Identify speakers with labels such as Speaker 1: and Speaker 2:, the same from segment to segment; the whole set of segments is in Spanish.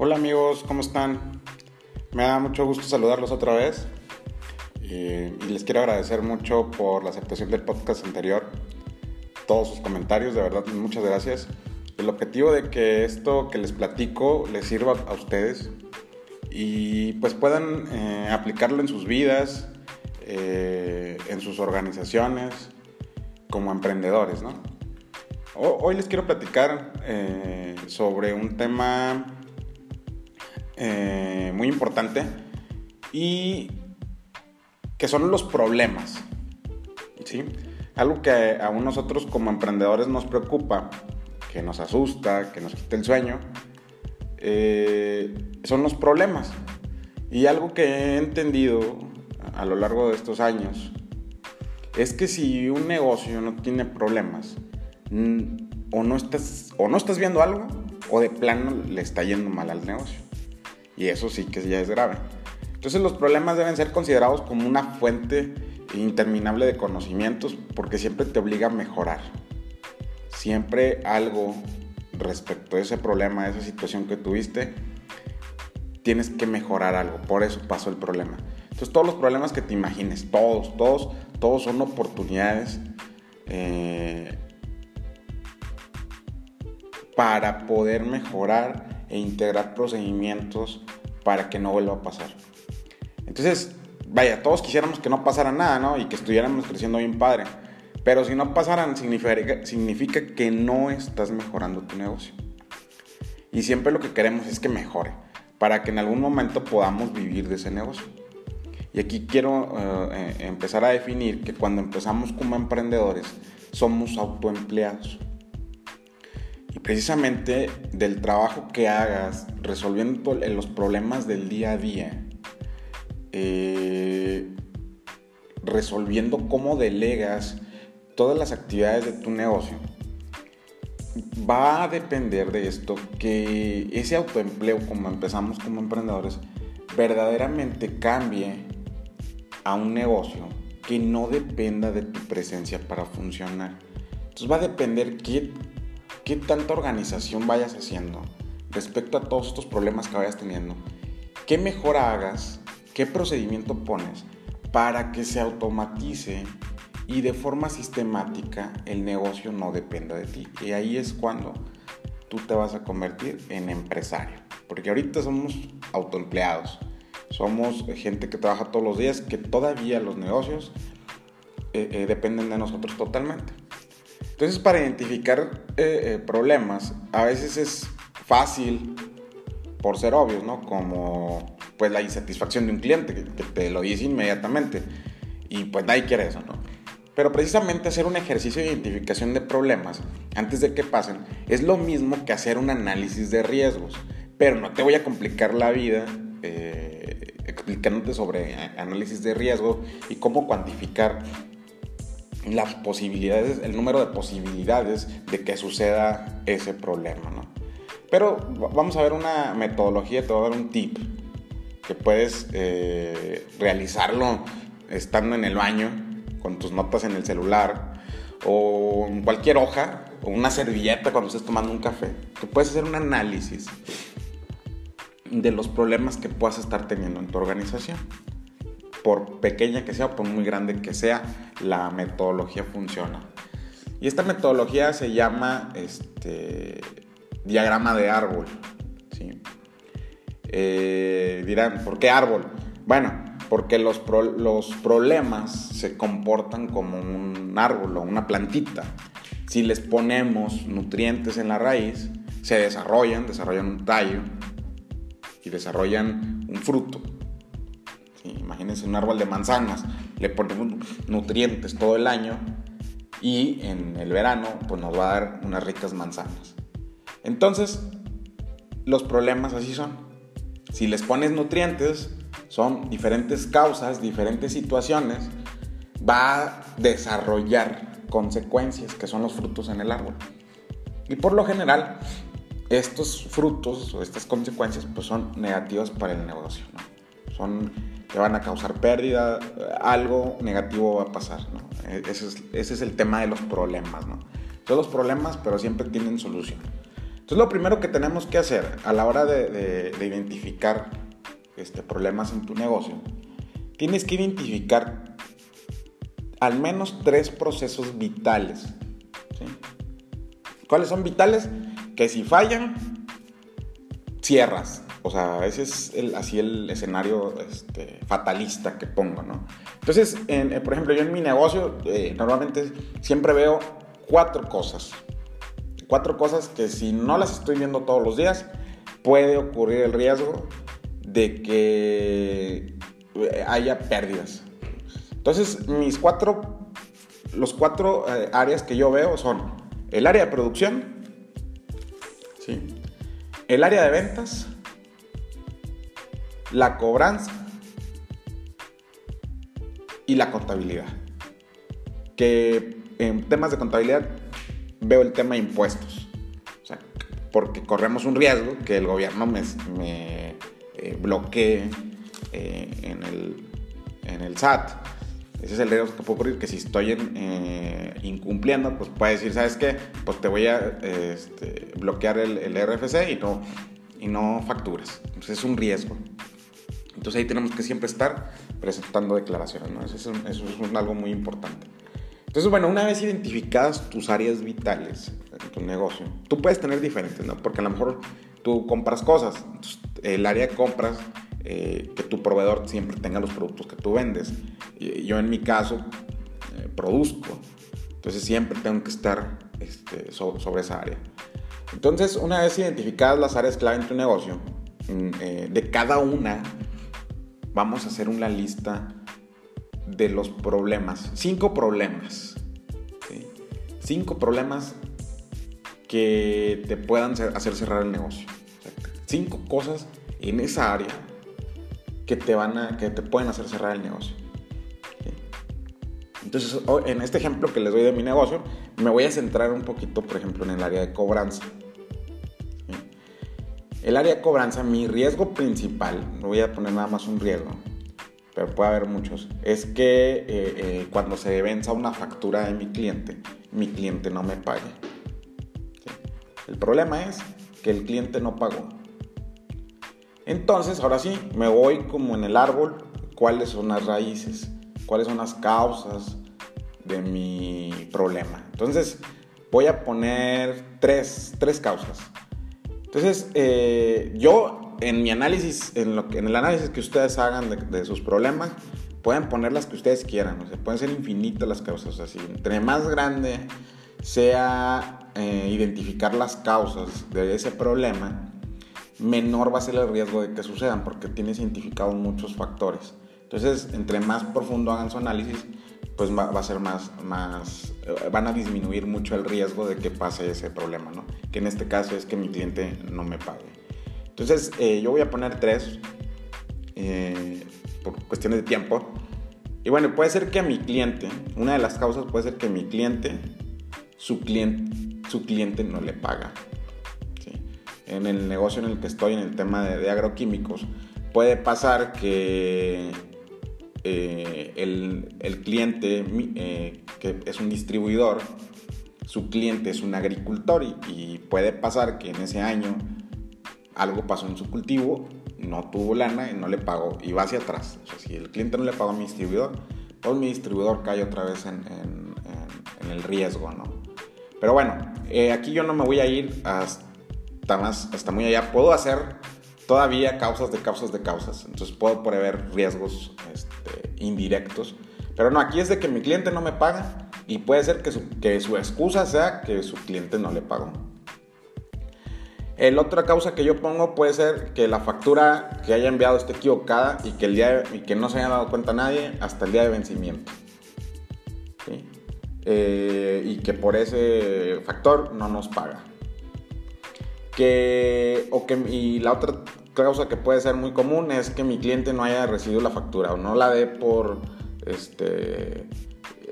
Speaker 1: Hola amigos, ¿cómo están? Me da mucho gusto saludarlos otra vez eh, y les quiero agradecer mucho por la aceptación del podcast anterior, todos sus comentarios, de verdad, muchas gracias. El objetivo de que esto que les platico les sirva a ustedes y pues puedan eh, aplicarlo en sus vidas, eh, en sus organizaciones, como emprendedores, ¿no? Hoy les quiero platicar sobre un tema muy importante y que son los problemas. ¿sí? Algo que a nosotros como emprendedores nos preocupa, que nos asusta, que nos quita el sueño, eh, son los problemas. Y algo que he entendido a lo largo de estos años es que si un negocio no tiene problemas, o no estás, o no estás viendo algo, o de plano le está yendo mal al negocio. Y eso sí que ya es grave. Entonces los problemas deben ser considerados como una fuente interminable de conocimientos porque siempre te obliga a mejorar. Siempre algo respecto a ese problema, a esa situación que tuviste, tienes que mejorar algo. Por eso pasó el problema. Entonces todos los problemas que te imagines, todos, todos, todos son oportunidades eh, para poder mejorar e integrar procedimientos para que no vuelva a pasar. Entonces, vaya, todos quisiéramos que no pasara nada, ¿no? Y que estuviéramos creciendo bien padre. Pero si no pasaran, significa, significa que no estás mejorando tu negocio. Y siempre lo que queremos es que mejore, para que en algún momento podamos vivir de ese negocio. Y aquí quiero eh, eh, empezar a definir que cuando empezamos como emprendedores, somos autoempleados. Precisamente del trabajo que hagas resolviendo los problemas del día a día, eh, resolviendo cómo delegas todas las actividades de tu negocio, va a depender de esto que ese autoempleo, como empezamos como emprendedores, verdaderamente cambie a un negocio que no dependa de tu presencia para funcionar. Entonces va a depender qué, qué tanta organización vayas haciendo respecto a todos estos problemas que vayas teniendo, qué mejor hagas ¿Qué procedimiento pones para que se automatice y de forma sistemática el negocio no dependa de ti? Y ahí es cuando tú te vas a convertir en empresario. Porque ahorita somos autoempleados. Somos gente que trabaja todos los días, que todavía los negocios eh, eh, dependen de nosotros totalmente. Entonces, para identificar eh, problemas, a veces es fácil, por ser obvios, ¿no? Como pues la insatisfacción de un cliente que, te lo dice inmediatamente y pues nadie quiere eso, ¿no? Pero precisamente hacer un ejercicio de identificación de problemas antes de que pasen es lo mismo que hacer un análisis de riesgos. Pero no te voy a complicar la vida eh, explicándote sobre análisis de riesgo y cómo cuantificar las posibilidades, el número de posibilidades de que suceda ese problema, ¿no? Pero vamos a ver una metodología, te voy a dar un tip que puedes eh, realizarlo estando en el baño, con tus notas en el celular, o en cualquier hoja, o una servilleta cuando estés tomando un café. Que puedes hacer un análisis de los problemas que puedas estar teniendo en tu organización. Por pequeña que sea por muy grande que sea, la metodología funciona. Y esta metodología se llama este, diagrama de árbol. Eh, dirán, ¿por qué árbol? Bueno, porque los, los problemas se comportan como un árbol o una plantita. Si les ponemos nutrientes en la raíz, se desarrollan, desarrollan un tallo y desarrollan un fruto. Imagínense un árbol de manzanas, le ponemos nutrientes todo el año y en el verano pues nos va a dar unas ricas manzanas. Entonces, los problemas así son. Si les pones nutrientes, son diferentes causas, diferentes situaciones, va a desarrollar consecuencias que son los frutos en el árbol. Y por lo general, estos frutos o estas consecuencias pues son negativas para el negocio. Te van a causar pérdida, algo negativo va a pasar. E-, ese, es, el tema de los problemas. ¿no? Son los problemas, pero siempre tienen solución. Entonces lo primero que tenemos que hacer a la hora de, identificar este, problemas en tu negocio, tienes que identificar al menos tres procesos vitales. ¿Cuáles son vitales? Que si fallan, cierras. O sea, ese es así el escenario este, fatalista que pongo, ¿no? Entonces, eh, por ejemplo, yo en mi negocio eh, normalmente siempre veo cuatro cosas Cuatro cosas que si no las estoy viendo todos los días, puede ocurrir el riesgo de que eh, haya pérdidas. Entonces, mis cuatro, los cuatro áreas que yo veo son el área de producción, el área de ventas, la cobranza y la contabilidad. Que en temas de contabilidad veo el tema de impuestos. Porque corremos un riesgo que el gobierno me, eh, bloquee eh, en, el, en el SAT. Ese es el riesgo que puede ocurrir, que si estoy eh, incumpliendo, pues puede decir, ¿sabes qué? Pues te voy a este, bloquear el, el, RFC y no, y no facturas. Entonces es un riesgo. Entonces ahí tenemos que siempre estar presentando declaraciones, ¿no? Eso es, eso es algo muy importante. Entonces, bueno, una vez identificadas tus áreas vitales en tu negocio, tú puedes tener diferentes, ¿no? Porque a lo mejor tú compras cosas, el área de compras, eh, que tu proveedor siempre tenga los productos que tú vendes. Yo en mi caso eh, produzco, entonces siempre tengo que estar este, sobre, esa área. Entonces, una vez identificadas las áreas clave en tu negocio, eh, de cada una vamos a hacer una lista de los problemas. Cinco problemas. Cinco problemas que te puedan hacer cerrar el negocio. cinco cosas en esa área que te, van a, que te pueden hacer cerrar el negocio. Entonces, en este ejemplo que les doy de mi negocio, me voy a centrar un poquito, por ejemplo, en el área de cobranza. El área de cobranza, mi riesgo principal, no voy a poner nada más un riesgo, pero puede haber muchos, es que eh, eh, cuando se venza una factura de mi cliente, mi cliente no me pague. El problema es que el cliente no pagó. Entonces, ahora sí, me voy como en el árbol, cuáles son las raíces, cuáles son las causas de mi problema. Entonces, voy a poner tres, tres causas. Entonces, eh, yo en mi análisis, en, lo en el análisis que ustedes hagan de, sus problemas, pueden poner las que ustedes quieran, o sea, pueden ser infinitas las causas, así, entre más grande sea eh, identificar las causas de ese problema, menor va a ser el riesgo de que sucedan, porque tiene identificado muchos factores. Entonces, entre más profundo hagan su análisis, pues va, a ser más, más, eh, van a disminuir mucho el riesgo de que pase ese problema, ¿no? Que en este caso es que mi cliente no me pague. Entonces, eh, yo voy a poner tres eh, por cuestiones de tiempo. Y bueno, puede ser que a mi cliente, una de las causas puede ser que mi cliente, su cliente, su cliente no le paga. En el negocio en el que estoy, en el tema de, agroquímicos, puede pasar que eh, el, el, cliente, que es un distribuidor, su cliente es un agricultor y puede pasar que en ese año algo pasó en su cultivo, no tuvo lana y no le pagó y va hacia atrás. O sea, si el cliente no le pagó a mi distribuidor, pues mi distribuidor cae otra vez en, el riesgo, ¿no? Pero bueno, eh, aquí yo no me voy a ir hasta, más, hasta muy allá. Puedo hacer todavía causas de causas de causas. Entonces puedo prever riesgos este, indirectos. Pero no, aquí es de que mi cliente no me paga y puede ser que su, que su excusa sea que su cliente no le pagó. El otra causa que yo pongo puede ser que la factura que haya enviado esté equivocada y que, el día y que no se haya dado cuenta nadie hasta el día de vencimiento. Eh, y que por ese factor no nos paga. Que, o que, y la otra causa que puede ser muy común es que mi cliente no haya recibido la factura o no la dé por este,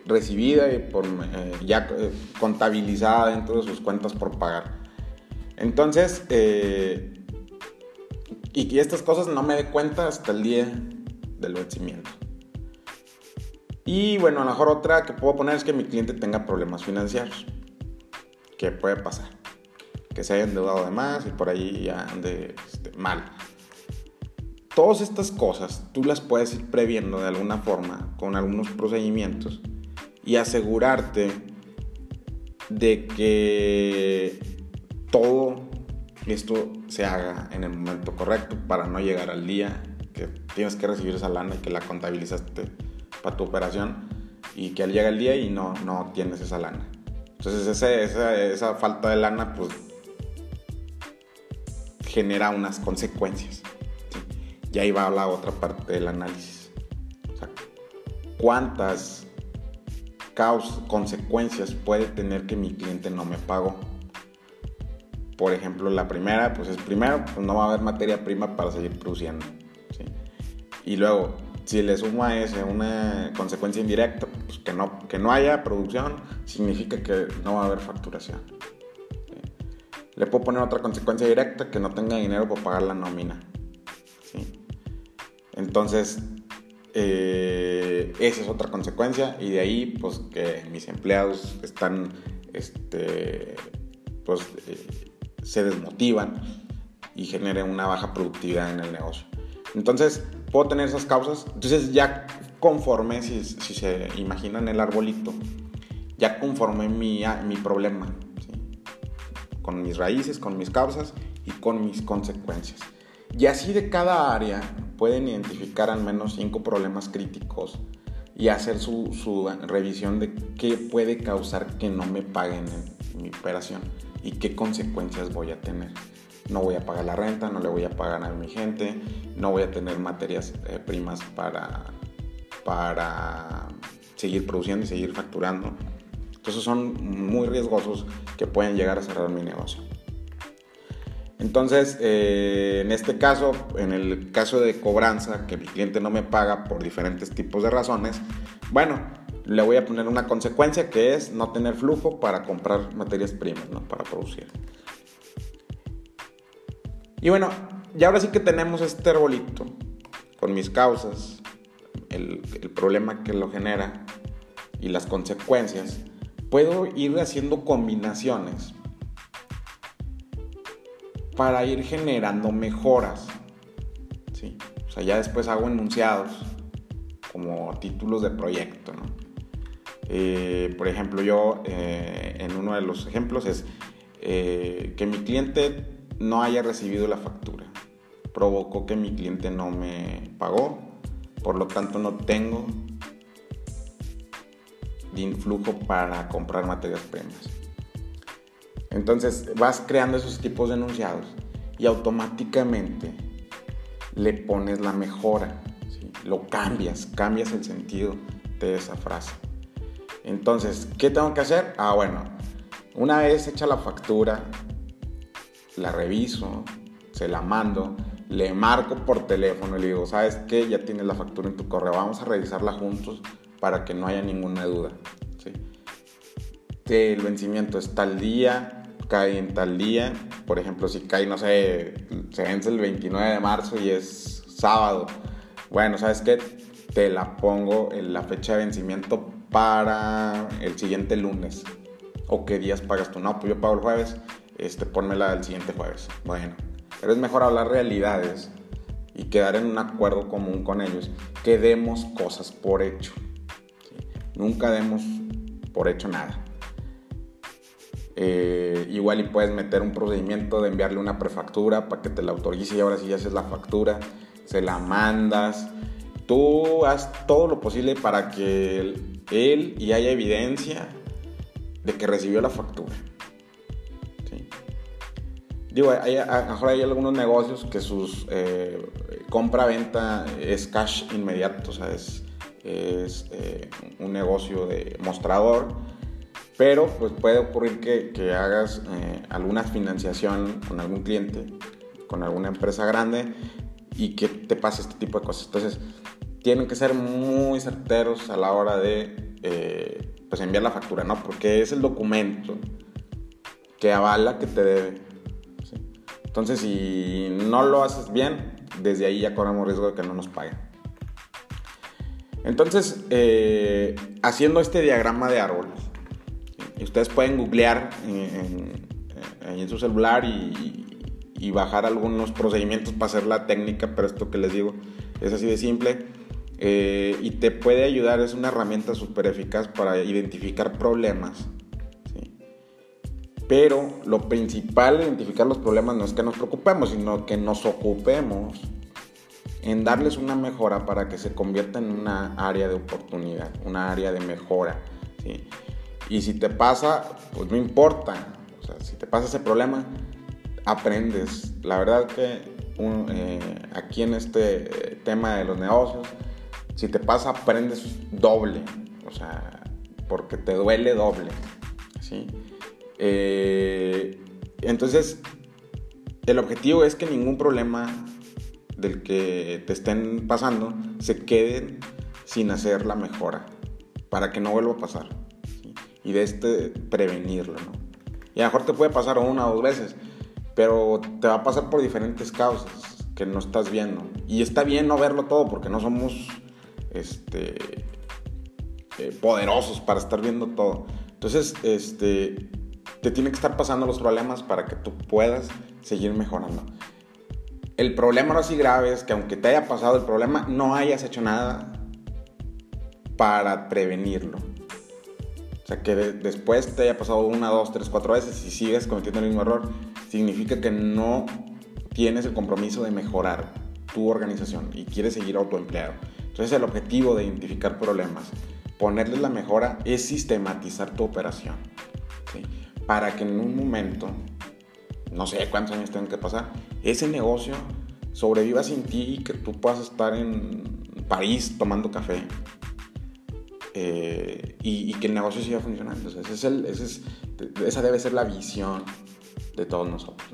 Speaker 1: recibida y por, eh, ya eh, contabilizada dentro de sus cuentas por pagar. Entonces, eh, y que estas cosas no me dé cuenta hasta el día del vencimiento. Y bueno, a lo mejor otra que puedo poner es que mi cliente tenga problemas financieros. ¿Qué puede pasar? Que se haya endeudado de más y por ahí ya ande este, mal. Todas estas cosas tú las puedes ir previendo de alguna forma con algunos procedimientos y asegurarte de que todo esto se haga en el momento correcto para no llegar al día que tienes que recibir esa lana y que la contabilizaste para tu operación y que al llegar el día y no, no tienes esa lana. Entonces esa, esa, falta de lana pues genera unas consecuencias. Y ahí va la otra parte del análisis. ¿cuántas causas, consecuencias puede tener que mi cliente no me pagó? Por ejemplo, la primera, pues es primero, pues no va a haber materia prima para seguir produciendo. Y luego, si le sumo a una consecuencia indirecta, pues que no, que no haya producción, significa que no va a haber facturación. Le puedo poner otra consecuencia directa, que no tenga dinero para pagar la nómina. Entonces, eh, esa es otra consecuencia y de ahí, pues que mis empleados están, este, pues, eh, se desmotivan y genere una baja productividad en el negocio. Entonces, puedo tener esas causas. Entonces, ya conforme, si, se imaginan el arbolito, ya conforme mi, mi problema, con mis raíces, con mis causas y con mis consecuencias. Y así de cada área pueden identificar al menos cinco problemas críticos y hacer su, su revisión de qué puede causar que no me paguen en mi operación y qué consecuencias voy a tener. No voy a pagar la renta, no le voy a pagar a mi gente, no voy a tener materias eh, primas para, para seguir produciendo y seguir facturando. Entonces son muy riesgosos que pueden llegar a cerrar mi negocio. Entonces, eh, en este caso, en el caso de cobranza, que mi cliente no me paga por diferentes tipos de razones, bueno, le voy a poner una consecuencia que es no tener flujo para comprar materias primas, ¿no? Para producir. Y bueno, ya ahora sí que tenemos este arbolito con mis causas, el, el problema que lo genera y las consecuencias, puedo ir haciendo combinaciones para ir generando mejoras. ¿sí? O sea, ya después hago enunciados como títulos de proyecto. ¿no? Eh, por ejemplo, yo eh, en uno de los ejemplos es eh, que mi cliente no haya recibido la factura. Provocó que mi cliente no me pagó, por lo tanto no tengo de influjo para comprar materias primas. Entonces vas creando esos tipos de enunciados y automáticamente le pones la mejora, lo cambias, cambias el sentido de esa frase. Entonces, ¿qué tengo que hacer? Ah, bueno, una vez hecha la factura, la reviso, se la mando, le marco por teléfono y le digo, ¿sabes qué? Ya tienes la factura en tu correo, vamos a revisarla juntos para que no haya ninguna duda. ¿sí? El vencimiento es tal día, cae en tal día, por ejemplo, si cae, no sé, se vence el 29 de marzo y es sábado, bueno, ¿sabes qué? Te la pongo en la fecha de vencimiento para el siguiente lunes. ¿O qué días pagas tú? No, pues yo pago el jueves, este, pónmela el siguiente jueves. Bueno, pero es mejor hablar realidades y quedar en un acuerdo común con ellos que demos cosas por hecho. Nunca demos por hecho nada. Eh, igual y puedes meter un procedimiento de enviarle una prefactura para que te la autorice y ahora sí haces la factura, se la mandas. Tú haz todo lo posible para que él y haya evidencia de que recibió la factura. Digo, hay, mejor hay algunos negocios que sus eh, compra-venta es cash inmediato, o sea, es, eh, un negocio de mostrador, pero pues puede ocurrir que, hagas eh, alguna financiación con algún cliente, con alguna empresa grande y que te pase este tipo de cosas. Entonces, tienen que ser muy certeros a la hora de eh, pues enviar la factura, ¿no? Porque es el documento que avala que te debe. Entonces, si no lo haces bien, desde ahí ya corremos riesgo de que no nos paguen. Entonces, eh, haciendo este diagrama de árboles, ustedes pueden googlear en, su celular y, y bajar algunos procedimientos para hacer la técnica, pero esto que les digo es así de simple. Eh, y te puede ayudar, es una herramienta súper eficaz para identificar problemas. Pero lo principal de identificar los problemas no es que nos preocupemos, sino que nos ocupemos en darles una mejora para que se convierta en una área de oportunidad, una área de mejora. Y si te pasa, pues no importa. O sea, si te pasa ese problema, aprendes. La verdad que eh, aquí en este tema de los negocios, si te pasa, aprendes doble. O sea, porque te duele doble. ¿sí? Eh, entonces, el objetivo es que ningún problema del que te estén pasando se quede sin hacer la mejora para que no vuelva a pasar. Y de este prevenirlo. ¿no? Y a lo mejor te puede pasar una o dos veces, pero te va a pasar por diferentes causas que no estás viendo. Y está bien no verlo todo porque no somos este, eh, poderosos para estar viendo todo. Entonces, este, te tiene que estar pasando los problemas para que tú puedas seguir mejorando. El problema no así grave es que aunque te haya pasado el problema, no hayas hecho nada para prevenirlo. O sea, que después te haya pasado una, dos, tres, cuatro veces y sigues cometiendo el mismo error, significa que no tienes el compromiso de mejorar tu organización y quieres seguir autoempleado. Entonces el objetivo de identificar problemas, ponerles la mejora, es sistematizar tu operación. Para que en un momento, no sé cuántos años tengan que pasar, ese negocio sobreviva sin ti y que tú puedas estar en París tomando café. Eh, y, que el negocio siga funcionando. esa debe ser la visión de todos nosotros.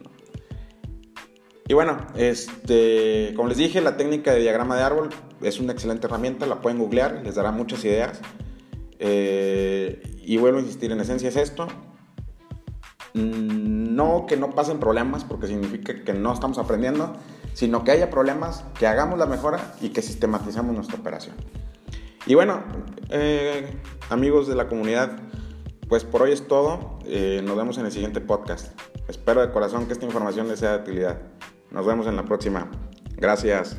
Speaker 1: Y bueno, este, como les dije, la técnica de diagrama de árbol es una excelente herramienta, la pueden googlear, les dará muchas ideas. Eh, y vuelvo a insistir, en esencia es esto. Mm, no que no pasen problemas, porque significa que no estamos aprendiendo, sino que haya problemas, que hagamos la mejora y que sistematicemos nuestra operación. Y bueno, eh, amigos de la comunidad, pues por hoy es todo. Eh, nos vemos en el siguiente podcast. Espero de corazón que esta información les sea de utilidad. Nos vemos en la próxima. Gracias.